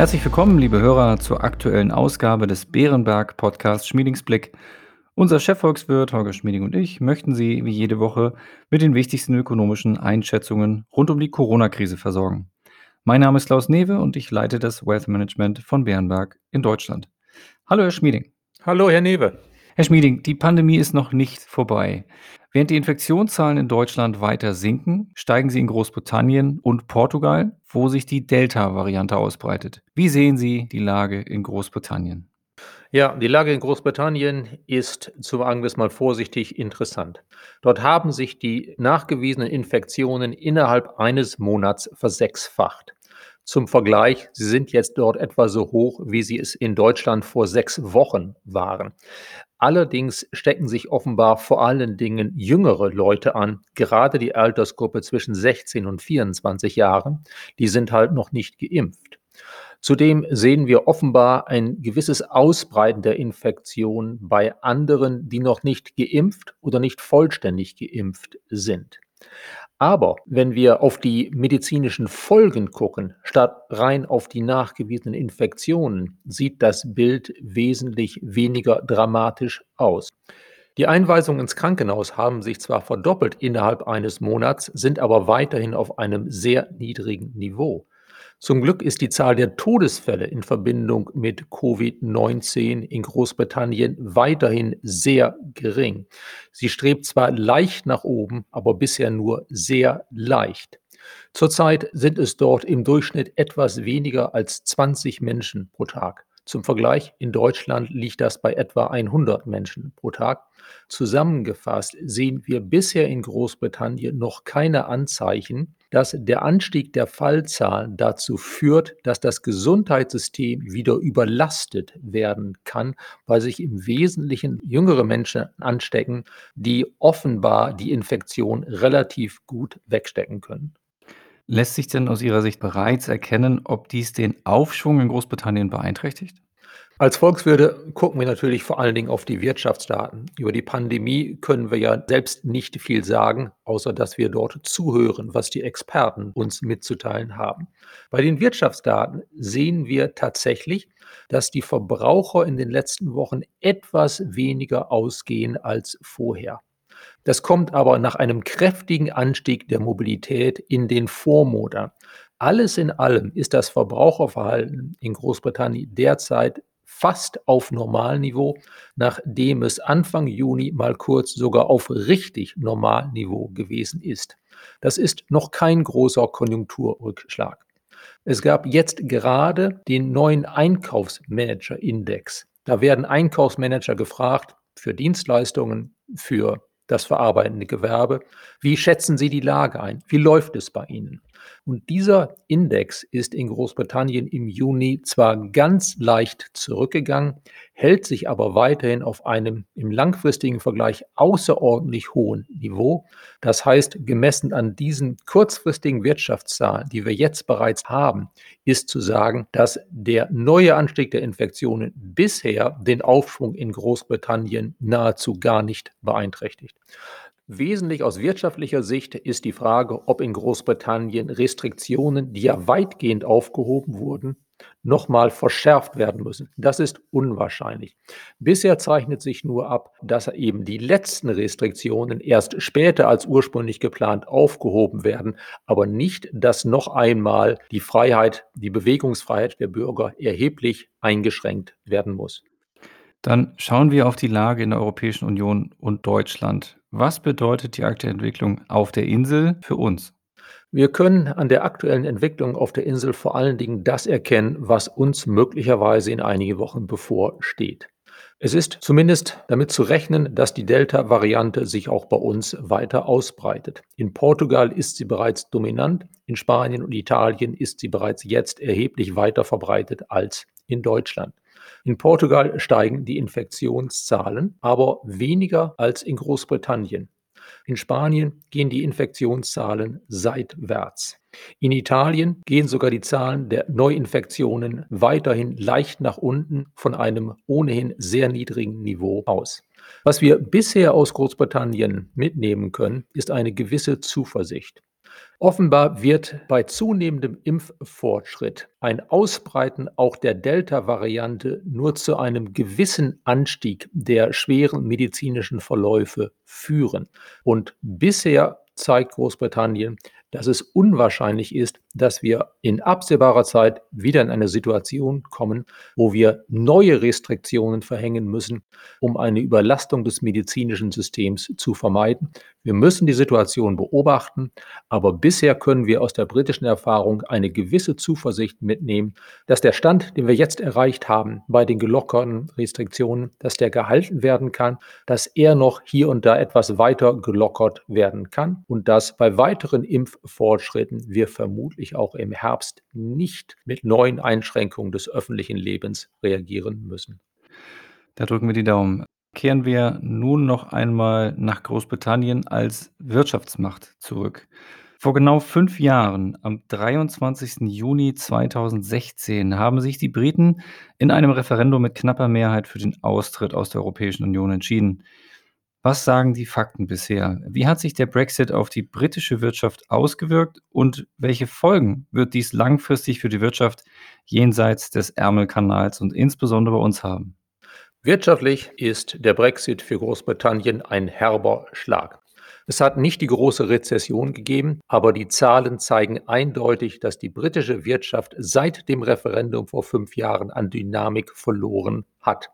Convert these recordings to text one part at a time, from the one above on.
Herzlich willkommen, liebe Hörer, zur aktuellen Ausgabe des Bärenberg Podcasts Schmiedingsblick. Unser Chefvolkswirt Holger Schmieding und ich möchten Sie wie jede Woche mit den wichtigsten ökonomischen Einschätzungen rund um die Corona-Krise versorgen. Mein Name ist Klaus Newe und ich leite das Wealth Management von Bärenberg in Deutschland. Hallo, Herr Schmieding. Hallo, Herr Newe. Herr Schmieding, die Pandemie ist noch nicht vorbei. Während die Infektionszahlen in Deutschland weiter sinken, steigen sie in Großbritannien und Portugal, wo sich die Delta-Variante ausbreitet. Wie sehen Sie die Lage in Großbritannien? Ja, die Lage in Großbritannien ist, sagen wir es mal vorsichtig, interessant. Dort haben sich die nachgewiesenen Infektionen innerhalb eines Monats versechsfacht. Zum Vergleich, sie sind jetzt dort etwa so hoch, wie sie es in Deutschland vor sechs Wochen waren. Allerdings stecken sich offenbar vor allen Dingen jüngere Leute an, gerade die Altersgruppe zwischen 16 und 24 Jahren, die sind halt noch nicht geimpft. Zudem sehen wir offenbar ein gewisses Ausbreiten der Infektion bei anderen, die noch nicht geimpft oder nicht vollständig geimpft sind. Aber wenn wir auf die medizinischen Folgen gucken, statt rein auf die nachgewiesenen Infektionen, sieht das Bild wesentlich weniger dramatisch aus. Die Einweisungen ins Krankenhaus haben sich zwar verdoppelt innerhalb eines Monats, sind aber weiterhin auf einem sehr niedrigen Niveau. Zum Glück ist die Zahl der Todesfälle in Verbindung mit Covid-19 in Großbritannien weiterhin sehr gering. Sie strebt zwar leicht nach oben, aber bisher nur sehr leicht. Zurzeit sind es dort im Durchschnitt etwas weniger als 20 Menschen pro Tag. Zum Vergleich, in Deutschland liegt das bei etwa 100 Menschen pro Tag. Zusammengefasst sehen wir bisher in Großbritannien noch keine Anzeichen, dass der Anstieg der Fallzahlen dazu führt, dass das Gesundheitssystem wieder überlastet werden kann, weil sich im Wesentlichen jüngere Menschen anstecken, die offenbar die Infektion relativ gut wegstecken können. Lässt sich denn aus Ihrer Sicht bereits erkennen, ob dies den Aufschwung in Großbritannien beeinträchtigt? Als Volkswirte gucken wir natürlich vor allen Dingen auf die Wirtschaftsdaten. Über die Pandemie können wir ja selbst nicht viel sagen, außer dass wir dort zuhören, was die Experten uns mitzuteilen haben. Bei den Wirtschaftsdaten sehen wir tatsächlich, dass die Verbraucher in den letzten Wochen etwas weniger ausgehen als vorher. Das kommt aber nach einem kräftigen Anstieg der Mobilität in den Vormonaten. Alles in allem ist das Verbraucherverhalten in Großbritannien derzeit fast auf Normalniveau, nachdem es Anfang Juni mal kurz sogar auf richtig Normalniveau gewesen ist. Das ist noch kein großer Konjunkturrückschlag. Es gab jetzt gerade den neuen Einkaufsmanager-Index. Da werden Einkaufsmanager gefragt für Dienstleistungen, für das verarbeitende Gewerbe. Wie schätzen Sie die Lage ein? Wie läuft es bei Ihnen? Und dieser Index ist in Großbritannien im Juni zwar ganz leicht zurückgegangen, hält sich aber weiterhin auf einem im langfristigen Vergleich außerordentlich hohen Niveau. Das heißt, gemessen an diesen kurzfristigen Wirtschaftszahlen, die wir jetzt bereits haben, ist zu sagen, dass der neue Anstieg der Infektionen bisher den Aufschwung in Großbritannien nahezu gar nicht beeinträchtigt. Wesentlich aus wirtschaftlicher Sicht ist die Frage, ob in Großbritannien Restriktionen, die ja weitgehend aufgehoben wurden, nochmal verschärft werden müssen. Das ist unwahrscheinlich. Bisher zeichnet sich nur ab, dass eben die letzten Restriktionen erst später als ursprünglich geplant aufgehoben werden, aber nicht, dass noch einmal die Freiheit, die Bewegungsfreiheit der Bürger erheblich eingeschränkt werden muss. Dann schauen wir auf die Lage in der Europäischen Union und Deutschland. Was bedeutet die aktuelle Entwicklung auf der Insel für uns? Wir können an der aktuellen Entwicklung auf der Insel vor allen Dingen das erkennen, was uns möglicherweise in einige Wochen bevorsteht. Es ist zumindest damit zu rechnen, dass die Delta-Variante sich auch bei uns weiter ausbreitet. In Portugal ist sie bereits dominant, in Spanien und Italien ist sie bereits jetzt erheblich weiter verbreitet als in Deutschland. In Portugal steigen die Infektionszahlen, aber weniger als in Großbritannien. In Spanien gehen die Infektionszahlen seitwärts. In Italien gehen sogar die Zahlen der Neuinfektionen weiterhin leicht nach unten von einem ohnehin sehr niedrigen Niveau aus. Was wir bisher aus Großbritannien mitnehmen können, ist eine gewisse Zuversicht. Offenbar wird bei zunehmendem Impffortschritt ein Ausbreiten auch der Delta-Variante nur zu einem gewissen Anstieg der schweren medizinischen Verläufe führen. Und bisher zeigt Großbritannien, dass es unwahrscheinlich ist, dass wir in absehbarer Zeit wieder in eine Situation kommen, wo wir neue Restriktionen verhängen müssen, um eine Überlastung des medizinischen Systems zu vermeiden. Wir müssen die Situation beobachten, aber bisher können wir aus der britischen Erfahrung eine gewisse Zuversicht mitnehmen, dass der Stand, den wir jetzt erreicht haben bei den gelockerten Restriktionen, dass der gehalten werden kann, dass er noch hier und da etwas weiter gelockert werden kann und dass bei weiteren Impffortschritten wir vermutlich auch im Herbst nicht mit neuen Einschränkungen des öffentlichen Lebens reagieren müssen. Da drücken wir die Daumen. Kehren wir nun noch einmal nach Großbritannien als Wirtschaftsmacht zurück. Vor genau fünf Jahren, am 23. Juni 2016, haben sich die Briten in einem Referendum mit knapper Mehrheit für den Austritt aus der Europäischen Union entschieden. Was sagen die Fakten bisher? Wie hat sich der Brexit auf die britische Wirtschaft ausgewirkt und welche Folgen wird dies langfristig für die Wirtschaft jenseits des Ärmelkanals und insbesondere bei uns haben? Wirtschaftlich ist der Brexit für Großbritannien ein herber Schlag. Es hat nicht die große Rezession gegeben, aber die Zahlen zeigen eindeutig, dass die britische Wirtschaft seit dem Referendum vor fünf Jahren an Dynamik verloren hat.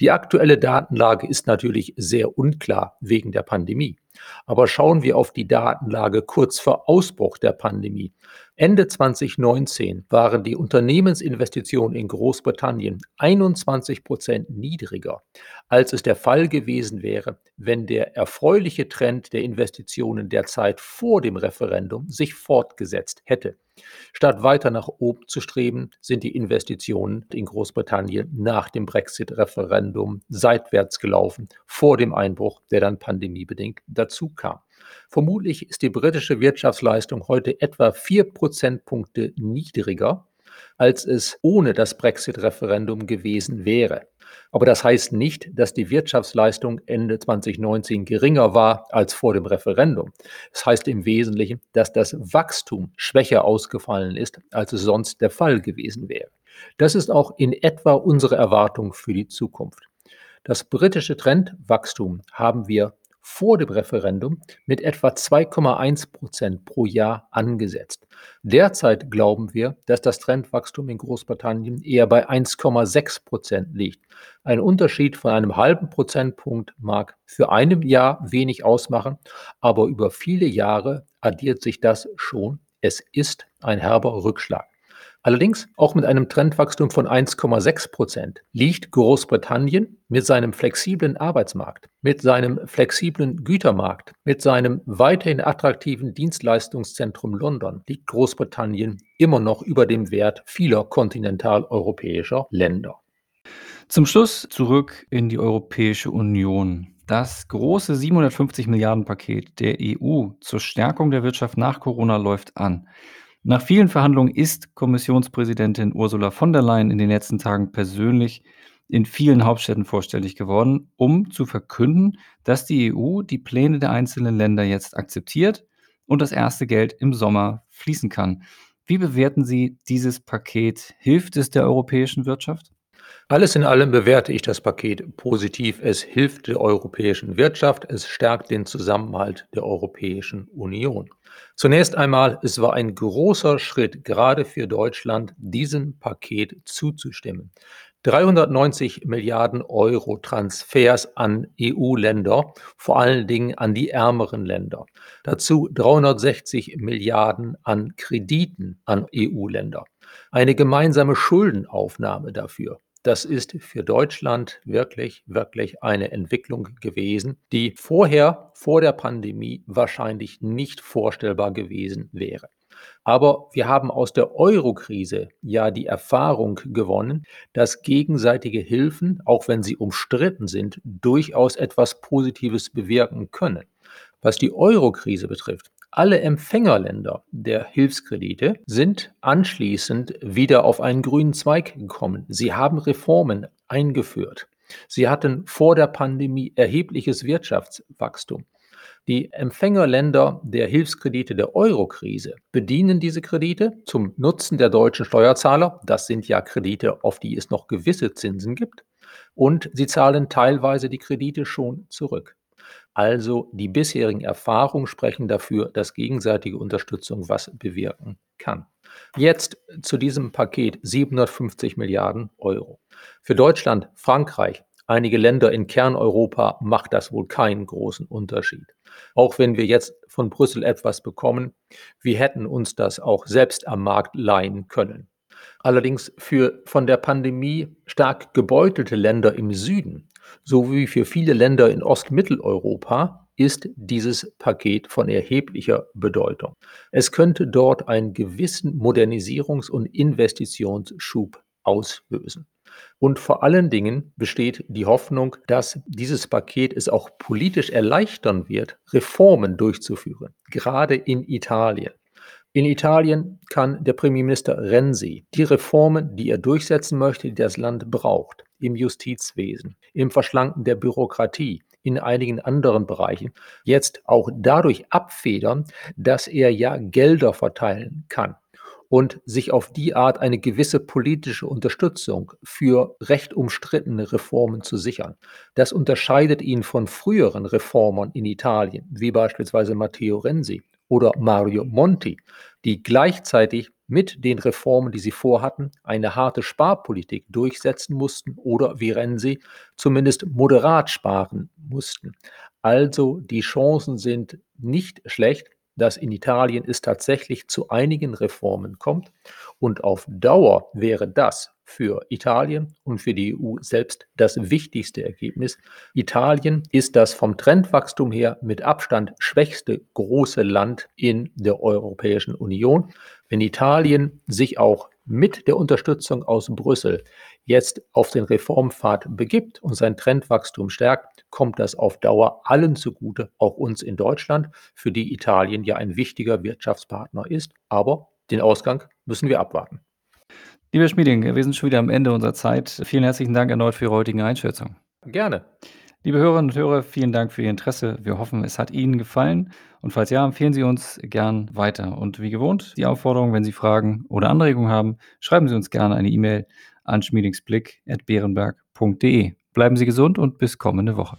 Die aktuelle Datenlage ist natürlich sehr unklar wegen der Pandemie. Aber schauen wir auf die Datenlage kurz vor Ausbruch der Pandemie. Ende 2019 waren die Unternehmensinvestitionen in Großbritannien 21 Prozent niedriger, als es der Fall gewesen wäre, wenn der erfreuliche Trend der Investitionen der Zeit vor dem Referendum sich fortgesetzt hätte. Statt weiter nach oben zu streben, sind die Investitionen in Großbritannien nach dem Brexit-Referendum seitwärts gelaufen, vor dem Einbruch, der dann pandemiebedingt dazu kam. Vermutlich ist die britische Wirtschaftsleistung heute etwa vier Prozentpunkte niedriger, als es ohne das Brexit-Referendum gewesen wäre. Aber das heißt nicht, dass die Wirtschaftsleistung Ende 2019 geringer war als vor dem Referendum. Es das heißt im Wesentlichen, dass das Wachstum schwächer ausgefallen ist, als es sonst der Fall gewesen wäre. Das ist auch in etwa unsere Erwartung für die Zukunft. Das britische Trendwachstum haben wir vor dem Referendum mit etwa 2,1 Prozent pro Jahr angesetzt. Derzeit glauben wir, dass das Trendwachstum in Großbritannien eher bei 1,6 Prozent liegt. Ein Unterschied von einem halben Prozentpunkt mag für einem Jahr wenig ausmachen, aber über viele Jahre addiert sich das schon. Es ist ein herber Rückschlag. Allerdings auch mit einem Trendwachstum von 1,6 Prozent liegt Großbritannien mit seinem flexiblen Arbeitsmarkt, mit seinem flexiblen Gütermarkt, mit seinem weiterhin attraktiven Dienstleistungszentrum London, liegt Großbritannien immer noch über dem Wert vieler kontinentaleuropäischer Länder. Zum Schluss zurück in die Europäische Union. Das große 750 Milliarden Paket der EU zur Stärkung der Wirtschaft nach Corona läuft an. Nach vielen Verhandlungen ist Kommissionspräsidentin Ursula von der Leyen in den letzten Tagen persönlich in vielen Hauptstädten vorstellig geworden, um zu verkünden, dass die EU die Pläne der einzelnen Länder jetzt akzeptiert und das erste Geld im Sommer fließen kann. Wie bewerten Sie dieses Paket? Hilft es der europäischen Wirtschaft? Alles in allem bewerte ich das Paket positiv. Es hilft der europäischen Wirtschaft, es stärkt den Zusammenhalt der Europäischen Union. Zunächst einmal, es war ein großer Schritt gerade für Deutschland, diesem Paket zuzustimmen. 390 Milliarden Euro Transfers an EU-Länder, vor allen Dingen an die ärmeren Länder. Dazu 360 Milliarden an Krediten an EU-Länder. Eine gemeinsame Schuldenaufnahme dafür. Das ist für Deutschland wirklich, wirklich eine Entwicklung gewesen, die vorher, vor der Pandemie, wahrscheinlich nicht vorstellbar gewesen wäre. Aber wir haben aus der Euro-Krise ja die Erfahrung gewonnen, dass gegenseitige Hilfen, auch wenn sie umstritten sind, durchaus etwas Positives bewirken können. Was die Euro-Krise betrifft, alle Empfängerländer der Hilfskredite sind anschließend wieder auf einen grünen Zweig gekommen. Sie haben Reformen eingeführt. Sie hatten vor der Pandemie erhebliches Wirtschaftswachstum. Die Empfängerländer der Hilfskredite der Euro-Krise bedienen diese Kredite zum Nutzen der deutschen Steuerzahler. Das sind ja Kredite, auf die es noch gewisse Zinsen gibt. Und sie zahlen teilweise die Kredite schon zurück. Also die bisherigen Erfahrungen sprechen dafür, dass gegenseitige Unterstützung was bewirken kann. Jetzt zu diesem Paket 750 Milliarden Euro. Für Deutschland, Frankreich, einige Länder in Kerneuropa macht das wohl keinen großen Unterschied. Auch wenn wir jetzt von Brüssel etwas bekommen, wir hätten uns das auch selbst am Markt leihen können. Allerdings für von der Pandemie stark gebeutelte Länder im Süden sowie für viele Länder in Ostmitteleuropa ist dieses Paket von erheblicher Bedeutung. Es könnte dort einen gewissen Modernisierungs- und Investitionsschub auslösen. Und vor allen Dingen besteht die Hoffnung, dass dieses Paket es auch politisch erleichtern wird, Reformen durchzuführen, gerade in Italien. In Italien kann der Premierminister Renzi die Reformen, die er durchsetzen möchte, die das Land braucht, im Justizwesen, im Verschlanken der Bürokratie, in einigen anderen Bereichen, jetzt auch dadurch abfedern, dass er ja Gelder verteilen kann und sich auf die Art eine gewisse politische Unterstützung für recht umstrittene Reformen zu sichern. Das unterscheidet ihn von früheren Reformern in Italien, wie beispielsweise Matteo Renzi oder Mario Monti, die gleichzeitig mit den Reformen, die sie vorhatten, eine harte Sparpolitik durchsetzen mussten oder wie Renzi zumindest moderat sparen mussten. Also die Chancen sind nicht schlecht, dass in Italien es tatsächlich zu einigen Reformen kommt. Und auf Dauer wäre das für Italien und für die EU selbst das wichtigste Ergebnis. Italien ist das vom Trendwachstum her mit Abstand schwächste große Land in der Europäischen Union. Wenn Italien sich auch mit der Unterstützung aus Brüssel jetzt auf den Reformpfad begibt und sein Trendwachstum stärkt, kommt das auf Dauer allen zugute, auch uns in Deutschland, für die Italien ja ein wichtiger Wirtschaftspartner ist. Aber den Ausgang müssen wir abwarten. Lieber Schmieding, wir sind schon wieder am Ende unserer Zeit. Vielen herzlichen Dank erneut für Ihre heutige Einschätzung. Gerne. Liebe Hörerinnen und Hörer, vielen Dank für Ihr Interesse. Wir hoffen, es hat Ihnen gefallen. Und falls ja, empfehlen Sie uns gern weiter. Und wie gewohnt, die Aufforderung, wenn Sie Fragen oder Anregungen haben, schreiben Sie uns gerne eine E-Mail an schmiedingsblick.beerenberg.de. Bleiben Sie gesund und bis kommende Woche.